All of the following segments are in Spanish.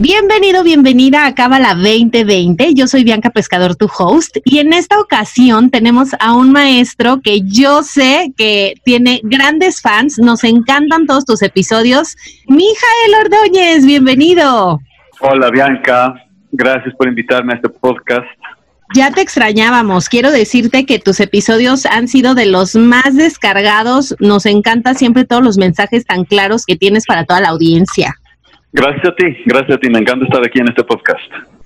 Bienvenido, bienvenida a Cábala 2020. Yo soy Bianca Pescador, tu host, y en esta ocasión tenemos a un maestro que yo sé que tiene grandes fans. Nos encantan todos tus episodios. Mijael Ordóñez, bienvenido. Hola, Bianca. Gracias por invitarme a este podcast. Ya te extrañábamos. Quiero decirte que tus episodios han sido de los más descargados. Nos encanta siempre todos los mensajes tan claros que tienes para toda la audiencia. Gracias a ti, gracias a ti. Me encanta estar aquí en este podcast.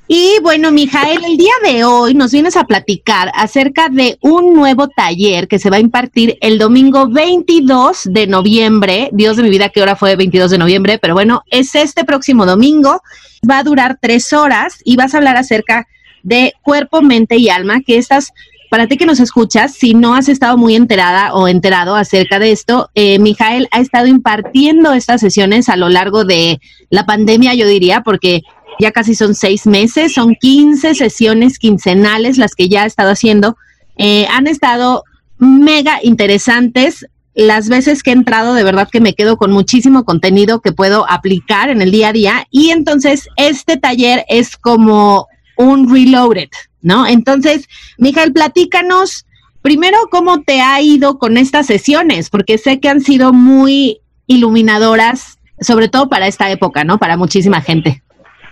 Y bueno, Mijael, el día de hoy nos vienes a platicar acerca de un nuevo taller que se va a impartir el domingo 22 de noviembre. Dios de mi vida, qué hora fue 22 de noviembre, pero bueno, es este próximo domingo. Va a durar tres horas y vas a hablar acerca de cuerpo, mente y alma, que estas para ti que nos escuchas, si no has estado muy enterada o enterado acerca de esto, eh, Mijael ha estado impartiendo estas sesiones a lo largo de la pandemia, yo diría, porque ya casi son seis meses, son 15 sesiones quincenales las que ya ha estado haciendo. Eh, han estado mega interesantes. Las veces que he entrado, de verdad que me quedo con muchísimo contenido que puedo aplicar en el día a día. Y entonces este taller es como un reloaded, ¿no? Entonces, Miguel, platícanos primero cómo te ha ido con estas sesiones, porque sé que han sido muy iluminadoras, sobre todo para esta época, ¿no? Para muchísima gente.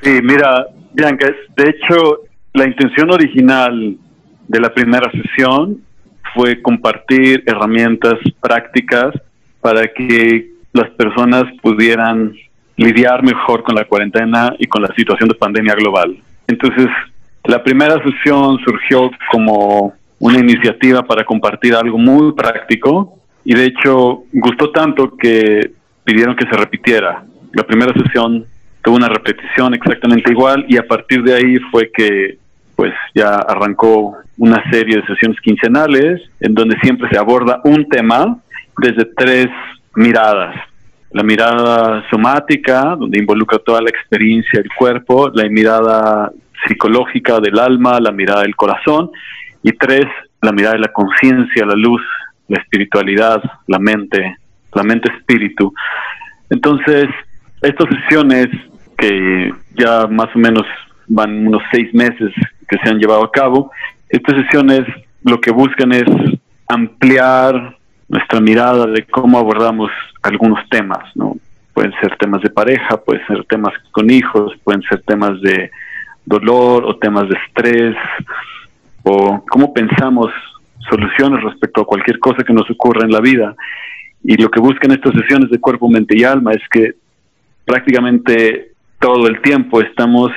Sí, mira, Bianca, de hecho, la intención original de la primera sesión fue compartir herramientas prácticas para que las personas pudieran lidiar mejor con la cuarentena y con la situación de pandemia global. Entonces, la primera sesión surgió como una iniciativa para compartir algo muy práctico y de hecho gustó tanto que pidieron que se repitiera. La primera sesión tuvo una repetición exactamente igual y a partir de ahí fue que pues ya arrancó una serie de sesiones quincenales en donde siempre se aborda un tema desde tres miradas. La mirada somática, donde involucra toda la experiencia del cuerpo, la mirada psicológica del alma, la mirada del corazón, y tres, la mirada de la conciencia, la luz, la espiritualidad, la mente, la mente espíritu. Entonces, estas sesiones que ya más o menos van unos seis meses que se han llevado a cabo, estas sesiones lo que buscan es ampliar nuestra mirada de cómo abordamos algunos temas, ¿no? Pueden ser temas de pareja, pueden ser temas con hijos, pueden ser temas de dolor o temas de estrés o cómo pensamos soluciones respecto a cualquier cosa que nos ocurra en la vida. Y lo que buscan estas sesiones de cuerpo, mente y alma es que prácticamente todo el tiempo estamos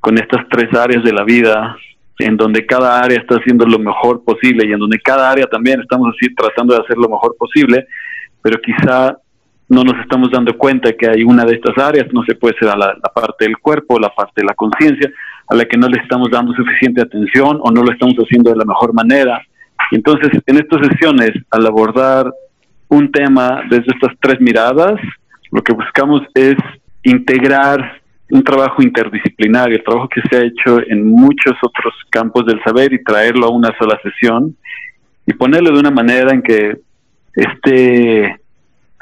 con estas tres áreas de la vida en donde cada área está haciendo lo mejor posible y en donde cada área también estamos así tratando de hacer lo mejor posible, pero quizá no nos estamos dando cuenta que hay una de estas áreas, no se puede ser a la, parte del cuerpo, la parte de la conciencia, a la que no le estamos dando suficiente atención o no lo estamos haciendo de la mejor manera. Entonces, en estas sesiones, al abordar un tema desde estas tres miradas, lo que buscamos es integrar un trabajo interdisciplinario, el trabajo que se ha hecho en muchos otros campos del saber y traerlo a una sola sesión y ponerlo de una manera en que esté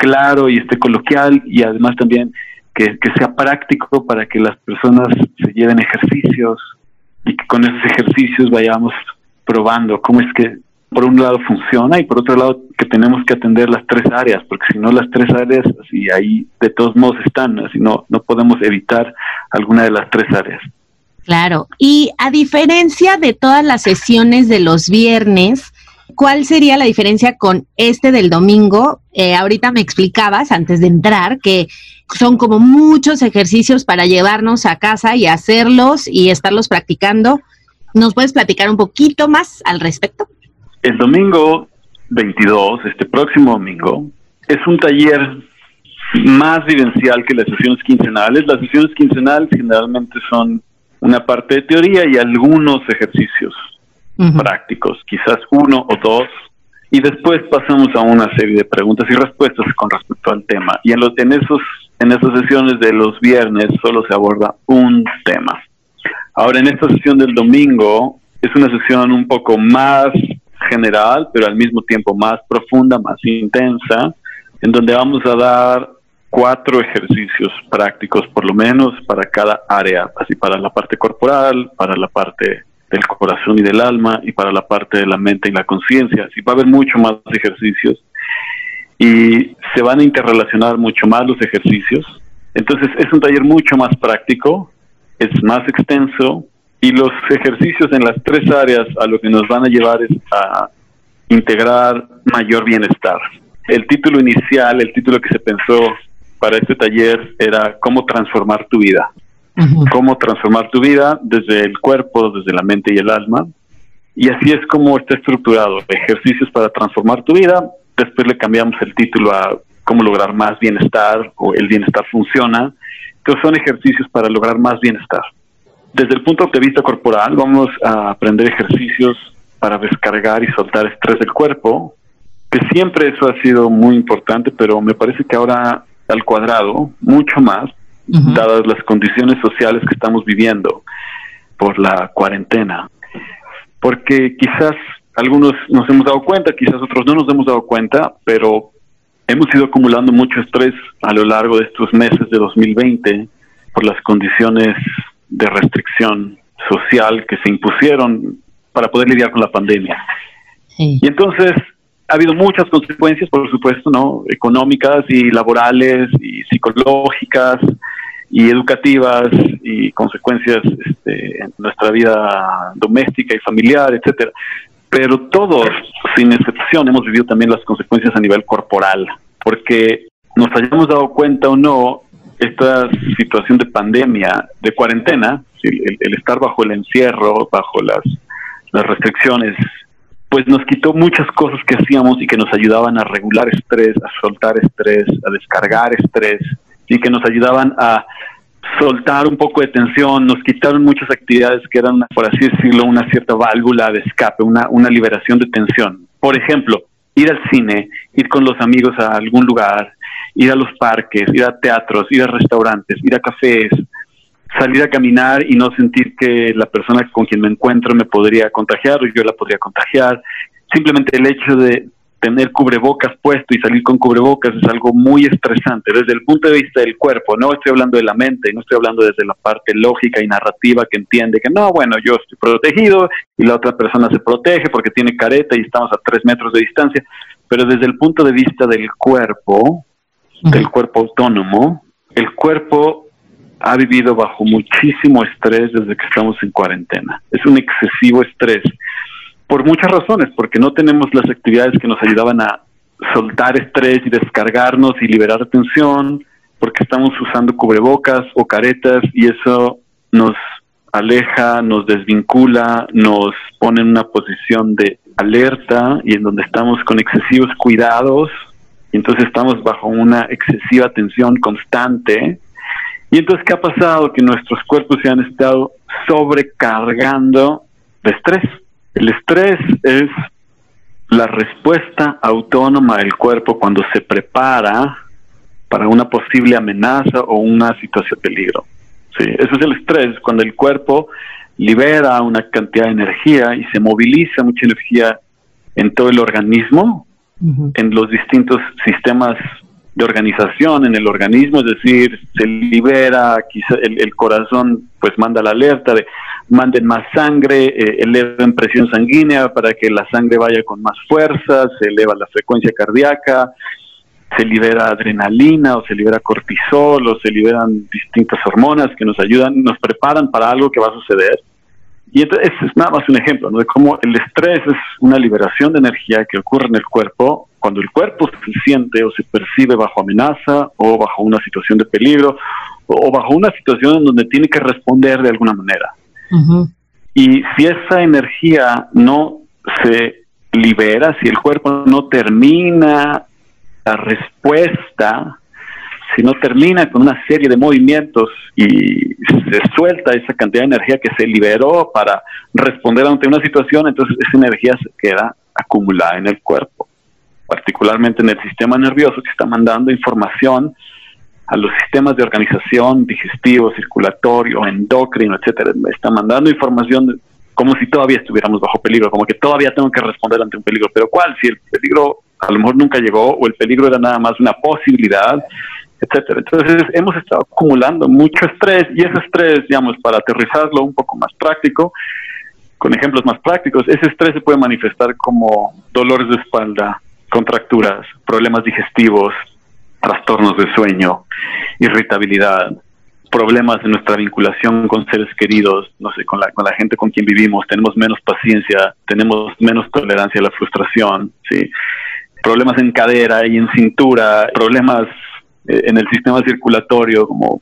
claro y esté coloquial y además también que, sea práctico para que las personas se lleven ejercicios y que con esos ejercicios vayamos probando cómo es que por un lado funciona y por otro lado que tenemos que atender las tres áreas, porque si no las tres áreas, así ahí de todos modos están, así no, no podemos evitar alguna de las tres áreas. Claro, y a diferencia de todas las sesiones de los viernes, ¿Cuál sería la diferencia con este del domingo? Eh, ahorita me explicabas antes de entrar que son como muchos ejercicios para llevarnos a casa y hacerlos y estarlos practicando. ¿Nos puedes platicar un poquito más al respecto? El domingo 22, este próximo domingo, es un taller más vivencial que las sesiones quincenales. Las sesiones quincenales generalmente son una parte de teoría y algunos ejercicios prácticos, quizás uno o dos, y después pasamos a una serie de preguntas y respuestas con respecto al tema. Y en, los, en, esos, en esas sesiones de los viernes solo se aborda un tema. Ahora, en esta sesión del domingo es una sesión un poco más general, pero al mismo tiempo más profunda, más intensa, en donde vamos a dar cuatro ejercicios prácticos por lo menos para cada área, así para la parte corporal, para la parte del corazón y del alma y para la parte de la mente y la conciencia. Así va a haber mucho más ejercicios y se van a interrelacionar mucho más los ejercicios. Entonces es un taller mucho más práctico, es más extenso y los ejercicios en las tres áreas a lo que nos van a llevar es a integrar mayor bienestar. El título inicial, el título que se pensó para este taller era cómo transformar tu vida. Cómo transformar tu vida desde el cuerpo, desde la mente y el alma. Y así es como está estructurado. Ejercicios para transformar tu vida. Después le cambiamos el título a cómo lograr más bienestar o el bienestar funciona. Entonces son ejercicios para lograr más bienestar. Desde el punto de vista corporal vamos a aprender ejercicios para descargar y soltar estrés del cuerpo, que siempre eso ha sido muy importante, pero me parece que ahora al cuadrado, mucho más, dadas las condiciones sociales que estamos viviendo por la cuarentena. Porque quizás algunos nos hemos dado cuenta, quizás otros no nos hemos dado cuenta, pero hemos ido acumulando mucho estrés a lo largo de estos meses de 2020 por las condiciones de restricción social que se impusieron para poder lidiar con la pandemia. Y entonces ha habido muchas consecuencias, por supuesto, ¿no? Económicas y laborales y psicológicas y educativas y consecuencias este, en nuestra vida doméstica y familiar, etcétera. Pero todos, sin excepción, hemos vivido también las consecuencias a nivel corporal, porque nos hayamos dado cuenta o no, esta situación de pandemia, de cuarentena, el, el estar bajo el encierro, bajo las, las restricciones pues nos quitó muchas cosas que hacíamos y que nos ayudaban a regular estrés, a soltar estrés, a descargar estrés y que nos ayudaban a soltar un poco de tensión, nos quitaron muchas actividades que eran, por así decirlo, una cierta válvula de escape, una, una liberación de tensión. Por ejemplo, ir al cine, ir con los amigos a algún lugar, ir a los parques, ir a teatros, ir a restaurantes, ir a cafés, salir a caminar y no sentir que la persona con quien me encuentro me podría contagiar o yo la podría contagiar. Simplemente el hecho de tener cubrebocas puesto y salir con cubrebocas es algo muy estresante desde el punto de vista del cuerpo. No estoy hablando de la mente, no estoy hablando desde la parte lógica y narrativa que entiende que no, bueno, yo estoy protegido y la otra persona se protege porque tiene careta y estamos a tres metros de distancia. Pero desde el punto de vista del cuerpo, del cuerpo autónomo, el cuerpo ha vivido bajo muchísimo estrés desde que estamos en cuarentena. Es un excesivo estrés por muchas razones, porque no tenemos las actividades que nos ayudaban a soltar estrés y descargarnos y liberar tensión, porque estamos usando cubrebocas o caretas y eso nos aleja, nos desvincula, nos pone en una posición de alerta y en donde estamos con excesivos cuidados y entonces estamos bajo una excesiva tensión constante y entonces, ¿qué ha pasado? Que nuestros cuerpos se han estado sobrecargando de estrés. El estrés es la respuesta autónoma del cuerpo cuando se prepara para una posible amenaza o una situación de peligro. Sí, eso es el estrés, cuando el cuerpo libera una cantidad de energía y se moviliza mucha energía en todo el organismo, en los distintos sistemas de organización en el organismo, es decir, se libera, quizá el, corazón pues manda la alerta de manden más sangre, eh, eleven presión sanguínea para que la sangre vaya con más fuerza, se eleva la frecuencia cardíaca, se libera adrenalina o se libera cortisol o se liberan distintas hormonas que nos ayudan, nos preparan para algo que va a suceder. Y entonces es nada más un ejemplo de cómo el estrés es una liberación de energía que ocurre en el cuerpo cuando el cuerpo se siente o se percibe bajo amenaza o bajo una situación de peligro o bajo una situación en donde tiene que responder de alguna manera. Y si esa energía no se libera, si el cuerpo no termina la respuesta, si no termina con una serie de movimientos y se suelta esa cantidad de energía que se liberó para responder ante una situación, entonces esa energía se queda acumulada en el cuerpo, particularmente en el sistema nervioso que está mandando información a los sistemas de organización digestivo, circulatorio, endocrino, etcétera. Está mandando información como si todavía estuviéramos bajo peligro, como que todavía tengo que responder ante un peligro. Pero ¿cuál? Si el peligro a lo mejor nunca llegó o el peligro era nada más una posibilidad, etcétera. Entonces hemos estado acumulando mucho estrés y ese estrés, digamos, para aterrizarlo un poco más práctico, con ejemplos más prácticos, ese estrés se puede manifestar como dolores de espalda, contracturas, problemas digestivos, trastornos de sueño, irritabilidad, problemas en nuestra vinculación con seres queridos, no sé, con la, con la gente con quien vivimos, tenemos menos paciencia, tenemos menos tolerancia a la frustración, ¿sí? problemas en cadera y en cintura, problemas eh, en el sistema circulatorio como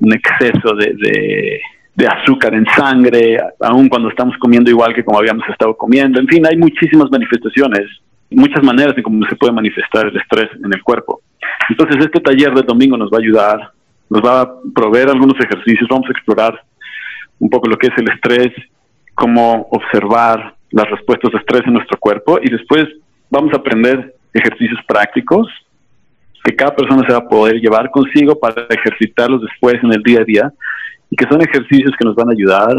un exceso de, azúcar en sangre, aun cuando estamos comiendo igual que como habíamos estado comiendo. En fin, hay muchísimas manifestaciones, muchas maneras en cómo se puede manifestar el estrés en el cuerpo. Entonces, este taller de domingo nos va a ayudar, nos va a proveer algunos ejercicios, vamos a explorar un poco lo que es el estrés, cómo observar las respuestas de estrés en nuestro cuerpo y después vamos a aprender ejercicios prácticos que cada persona se va a poder llevar consigo para ejercitarlos después en el día a día y que son ejercicios que nos van a ayudar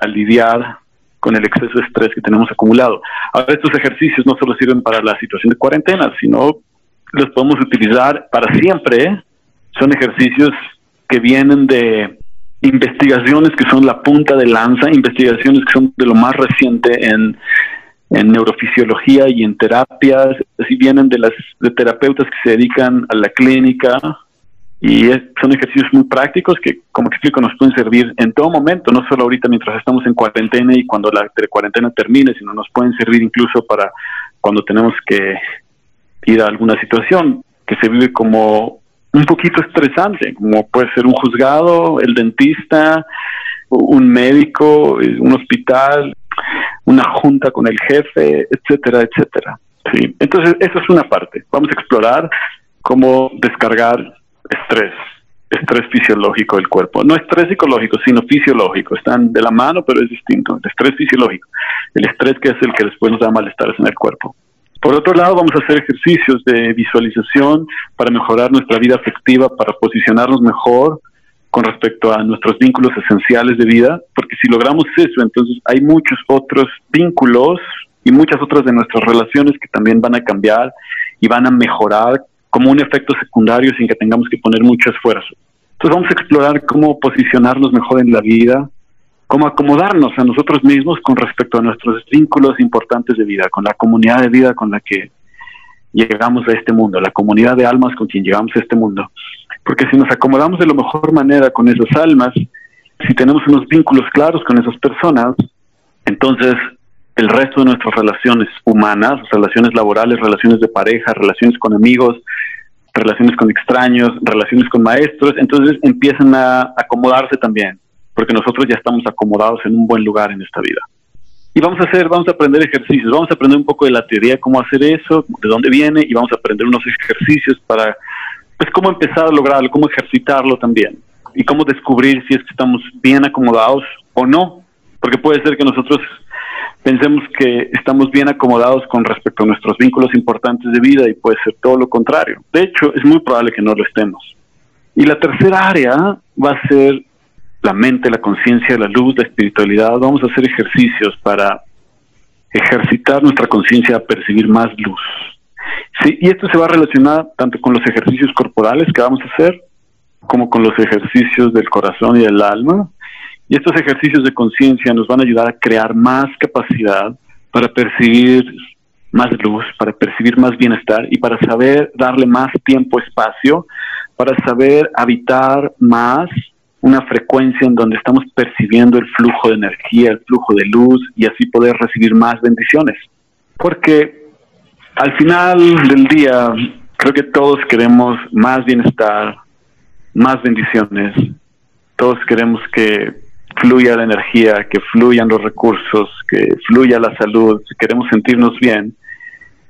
a lidiar con el exceso de estrés que tenemos acumulado. Ahora, estos ejercicios no solo sirven para la situación de cuarentena, sino los podemos utilizar para siempre. Son ejercicios que vienen de investigaciones que son la punta de lanza, investigaciones que son de lo más reciente en neurofisiología y en terapias, así vienen de las de terapeutas que se dedican a la clínica y son ejercicios muy prácticos que, como explico, nos pueden servir en todo momento, no solo ahorita mientras estamos en cuarentena y cuando la cuarentena termine, sino nos pueden servir incluso para cuando tenemos que ir a alguna situación que se vive como un poquito estresante, como puede ser un juzgado, el dentista, un médico, un hospital, una junta con el jefe, etcétera, etcétera. ¿sí? Entonces, eso es una parte. Vamos a explorar cómo descargar estrés, estrés fisiológico del cuerpo. No estrés psicológico, sino fisiológico. Están de la mano, pero es distinto. El estrés fisiológico. El estrés que es el que después nos da malestares en el cuerpo. Por otro lado, vamos a hacer ejercicios de visualización para mejorar nuestra vida afectiva, para posicionarnos mejor, con respecto a nuestros vínculos esenciales de vida, porque si logramos eso, entonces hay muchos otros vínculos y muchas otras de nuestras relaciones que también van a cambiar y van a mejorar como un efecto secundario sin que tengamos que poner mucho esfuerzo. Entonces vamos a explorar cómo posicionarnos mejor en la vida, cómo acomodarnos a nosotros mismos con respecto a nuestros vínculos importantes de vida, con la comunidad de vida con la que llegamos a este mundo, la comunidad de almas con quien llegamos a este mundo. Porque si nos acomodamos de la mejor manera con esas almas, si tenemos unos vínculos claros con esas personas, entonces el resto de nuestras relaciones humanas, relaciones laborales, relaciones de pareja, relaciones con amigos, relaciones con extraños, relaciones con maestros, entonces empiezan a acomodarse también, porque nosotros ya estamos acomodados en un buen lugar en esta vida. Y vamos a hacer, vamos a aprender ejercicios, vamos a aprender un poco de la teoría, cómo hacer eso, de dónde viene, y vamos a aprender unos ejercicios para pues cómo empezar a lograrlo, cómo ejercitarlo también y cómo descubrir si es que estamos bien acomodados o no, porque puede ser que nosotros pensemos que estamos bien acomodados con respecto a nuestros vínculos importantes de vida y puede ser todo lo contrario. De hecho, es muy probable que no lo estemos. Y la tercera área va a ser la mente, la conciencia, la luz, la espiritualidad. Vamos a hacer ejercicios para ejercitar nuestra conciencia a percibir más luz, Sí, y esto se va a relacionar tanto con los ejercicios corporales que vamos a hacer, como con los ejercicios del corazón y del alma. Y estos ejercicios de conciencia nos van a ayudar a crear más capacidad para percibir más luz, para percibir más bienestar y para saber darle más tiempo, espacio, para saber habitar más una frecuencia en donde estamos percibiendo el flujo de energía, el flujo de luz y así poder recibir más bendiciones. Porque al final del día, creo que todos queremos más bienestar, más bendiciones. Todos queremos que fluya la energía, que fluyan los recursos, que fluya la salud, queremos sentirnos bien,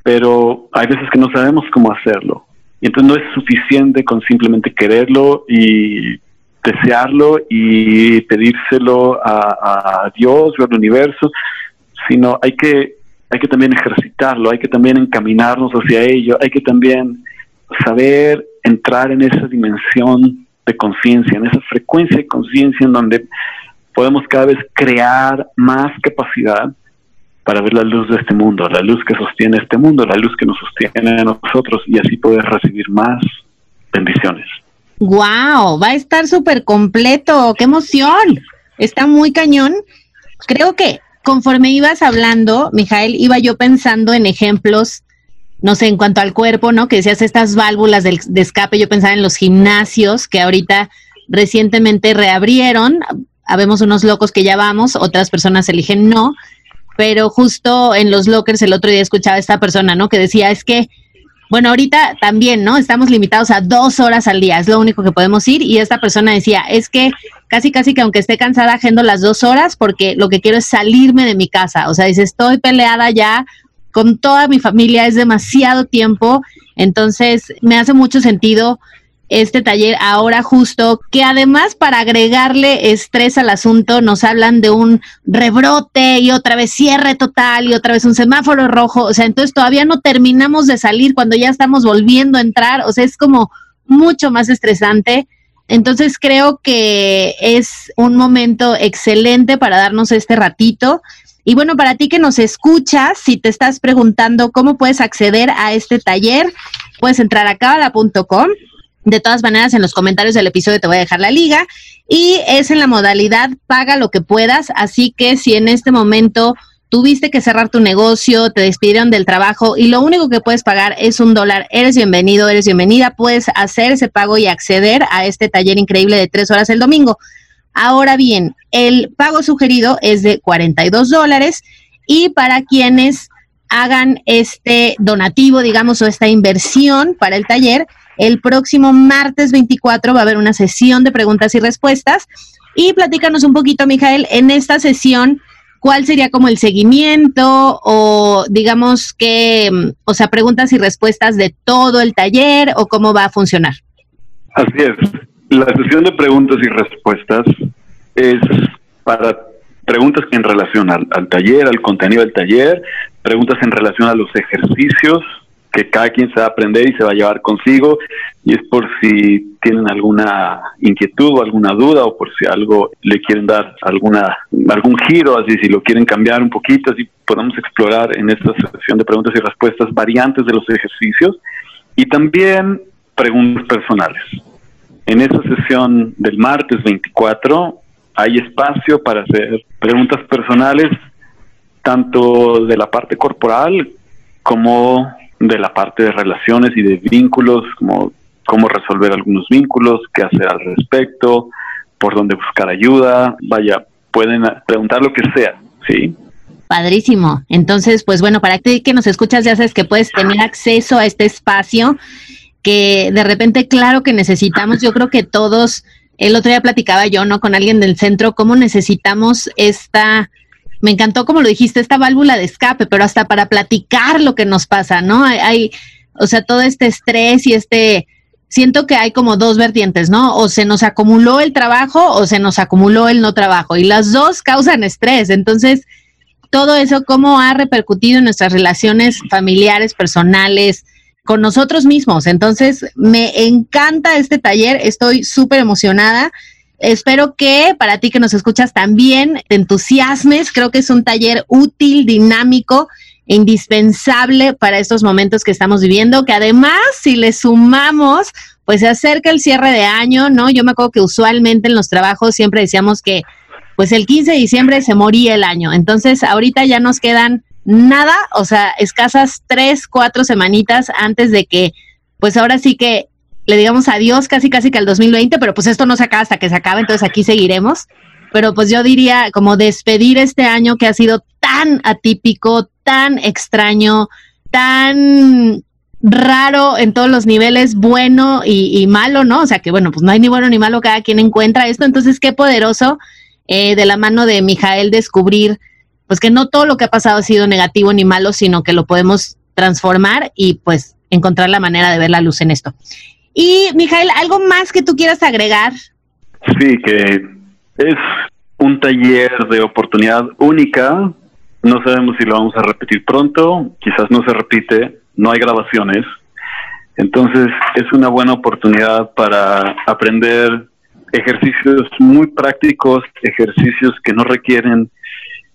pero hay veces que no sabemos cómo hacerlo. Y entonces no es suficiente con simplemente quererlo y desearlo y pedírselo a, Dios o al universo, sino hay que, hay que también ejercitarlo, hay que también encaminarnos hacia ello, hay que también saber entrar en esa dimensión de conciencia, en esa frecuencia de conciencia en donde podemos cada vez crear más capacidad para ver la luz de este mundo, la luz que sostiene este mundo, la luz que nos sostiene a nosotros y así poder recibir más bendiciones. ¡Wow! Va a estar súper completo. ¡Qué emoción! Está muy cañón. Creo que conforme ibas hablando, Mijael, iba yo pensando en ejemplos, no sé, en cuanto al cuerpo, ¿no? Que decías estas válvulas de, de escape, yo pensaba en los gimnasios que ahorita recientemente reabrieron. Habemos unos locos que ya vamos, otras personas eligen no, pero justo en los lockers el otro día escuchaba a esta persona, ¿no? Que decía, es que bueno, ahorita también, ¿no? Estamos limitados a dos horas al día, es lo único que podemos ir. Y esta persona decía, es que casi, casi que aunque esté cansada, agendo las dos horas porque lo que quiero es salirme de mi casa. O sea, dice, estoy peleada ya con toda mi familia, es demasiado tiempo. Entonces, me hace mucho sentido este taller ahora justo, que además para agregarle estrés al asunto nos hablan de un rebrote y otra vez cierre total y otra vez un semáforo rojo, o sea, entonces todavía no terminamos de salir cuando ya estamos volviendo a entrar, o sea, es como mucho más estresante. Entonces creo que es un momento excelente para darnos este ratito. Y bueno, para ti que nos escuchas, si te estás preguntando cómo puedes acceder a este taller, puedes entrar a cabala.com de todas maneras, en los comentarios del episodio te voy a dejar la liga y es en la modalidad paga lo que puedas. Así que si en este momento tuviste que cerrar tu negocio, te despidieron del trabajo y lo único que puedes pagar es un dólar, eres bienvenido, eres bienvenida, puedes hacer ese pago y acceder a este taller increíble de tres horas el domingo. Ahora bien, el pago sugerido es de 42 dólares y para quienes hagan este donativo, digamos, o esta inversión para el taller, el próximo martes 24 va a haber una sesión de preguntas y respuestas. Y platícanos un poquito, Mijael, en esta sesión, ¿cuál sería como el seguimiento o digamos que, mm, o sea, preguntas y respuestas de todo el taller o cómo va a funcionar? Así es. La sesión de preguntas y respuestas es para preguntas en relación al taller, al contenido del taller, preguntas en relación a los ejercicios que cada quien se va a aprender y se va a llevar consigo y es por si tienen alguna inquietud o alguna duda o por si algo le quieren dar alguna algún giro así si lo quieren cambiar un poquito así podemos explorar en esta sesión de preguntas y respuestas variantes de los ejercicios y también preguntas personales. En esa sesión del martes 24 hay espacio para hacer preguntas personales tanto de la parte corporal como de la parte de relaciones y de vínculos, como cómo resolver algunos vínculos, qué hacer al respecto, por dónde buscar ayuda, vaya, pueden preguntar lo que sea, ¿sí? Padrísimo. Entonces, pues bueno, para ti que nos escuchas, ya sabes que puedes tener acceso a este espacio que de repente, claro que necesitamos, yo creo que todos, el otro día platicaba yo, ¿no? Con alguien del centro, cómo necesitamos esta me encantó como lo dijiste, esta válvula de escape, pero hasta para platicar lo que nos pasa, ¿no? Hay, o sea, todo este estrés y este, siento que hay como dos vertientes, ¿no? O se nos acumuló el trabajo o se nos acumuló el no trabajo y las dos causan estrés. Entonces, todo eso, ¿cómo ha repercutido en nuestras relaciones familiares, personales, con nosotros mismos? Entonces, me encanta este taller, estoy súper emocionada. Espero que para ti que nos escuchas también te entusiasmes. Creo que es un taller útil, dinámico, indispensable para estos momentos que estamos viviendo, que además si le sumamos, pues se acerca el cierre de año, ¿no? Yo me acuerdo que usualmente en los trabajos siempre decíamos que pues el 15 de diciembre se moría el año. Entonces ahorita ya nos quedan nada, o sea, escasas tres, cuatro semanitas antes de que pues ahora sí que le digamos adiós casi casi que al 2020, pero pues esto no se acaba hasta que se acabe, entonces aquí seguiremos. Pero pues yo diría como despedir este año que ha sido tan atípico, tan extraño, tan raro en todos los niveles, bueno y, malo, ¿no? O sea que bueno, pues no hay ni bueno ni malo, cada quien encuentra esto, entonces qué poderoso eh, de la mano de Mijael descubrir pues que no todo lo que ha pasado ha sido negativo ni malo, sino que lo podemos transformar y pues encontrar la manera de ver la luz en esto. Y, Mijael, ¿algo más que tú quieras agregar? Sí, que es un taller de oportunidad única. No sabemos si lo vamos a repetir pronto, quizás no se repite, no hay grabaciones. Entonces es una buena oportunidad para aprender ejercicios muy prácticos, ejercicios que no requieren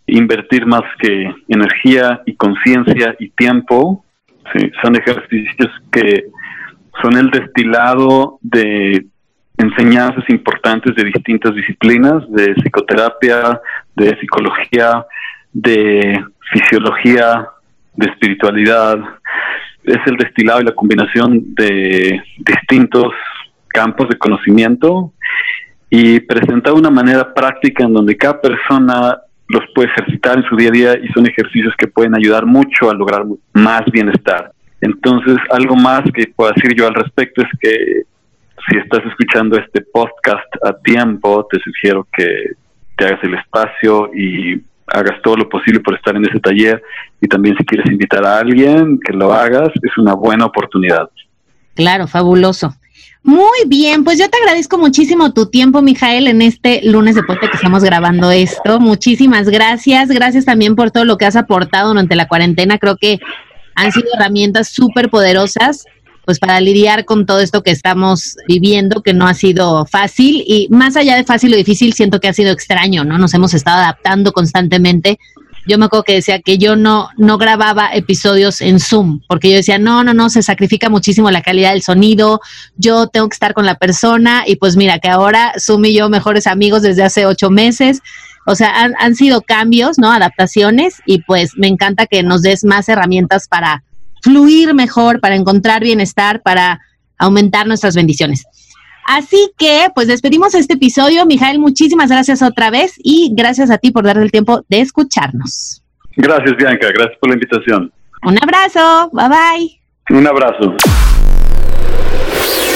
invertir más que energía y conciencia y tiempo. son ejercicios que son el destilado de enseñanzas importantes de distintas disciplinas, de psicoterapia, de psicología, de fisiología, de espiritualidad. Es el destilado y la combinación de distintos campos de conocimiento y presenta una manera práctica en donde cada persona los puede ejercitar en su día a día y son ejercicios que pueden ayudar mucho a lograr más bienestar. Entonces, algo más que puedo decir yo al respecto es que si estás escuchando este podcast a tiempo, te sugiero que te hagas el espacio y hagas todo lo posible por estar en ese taller y también si quieres invitar a alguien que lo hagas, es una buena oportunidad. Claro, fabuloso. Muy bien, pues yo te agradezco muchísimo tu tiempo, Mijael, en este lunes de puente que estamos grabando esto. Muchísimas gracias. Gracias también por todo lo que has aportado durante la cuarentena. Creo que han sido herramientas súper poderosas pues para lidiar con todo esto que estamos viviendo, que no ha sido fácil y más allá de fácil o difícil, siento que ha sido extraño, ¿no? Nos hemos estado adaptando constantemente yo me acuerdo que decía que yo no, no grababa episodios en Zoom, porque yo decía, no, no, no, se sacrifica muchísimo la calidad del sonido, yo tengo que estar con la persona y pues mira que ahora Zoom y yo mejores amigos desde hace ocho meses. O sea, han, han sido cambios, ¿no? Adaptaciones y pues me encanta que nos des más herramientas para fluir mejor, para encontrar bienestar, para aumentar nuestras bendiciones. Así que, pues despedimos este episodio. Mijael, muchísimas gracias otra vez y gracias a ti por darle el tiempo de escucharnos. Gracias, Bianca. Gracias por la invitación. Un abrazo. Bye bye. Un abrazo.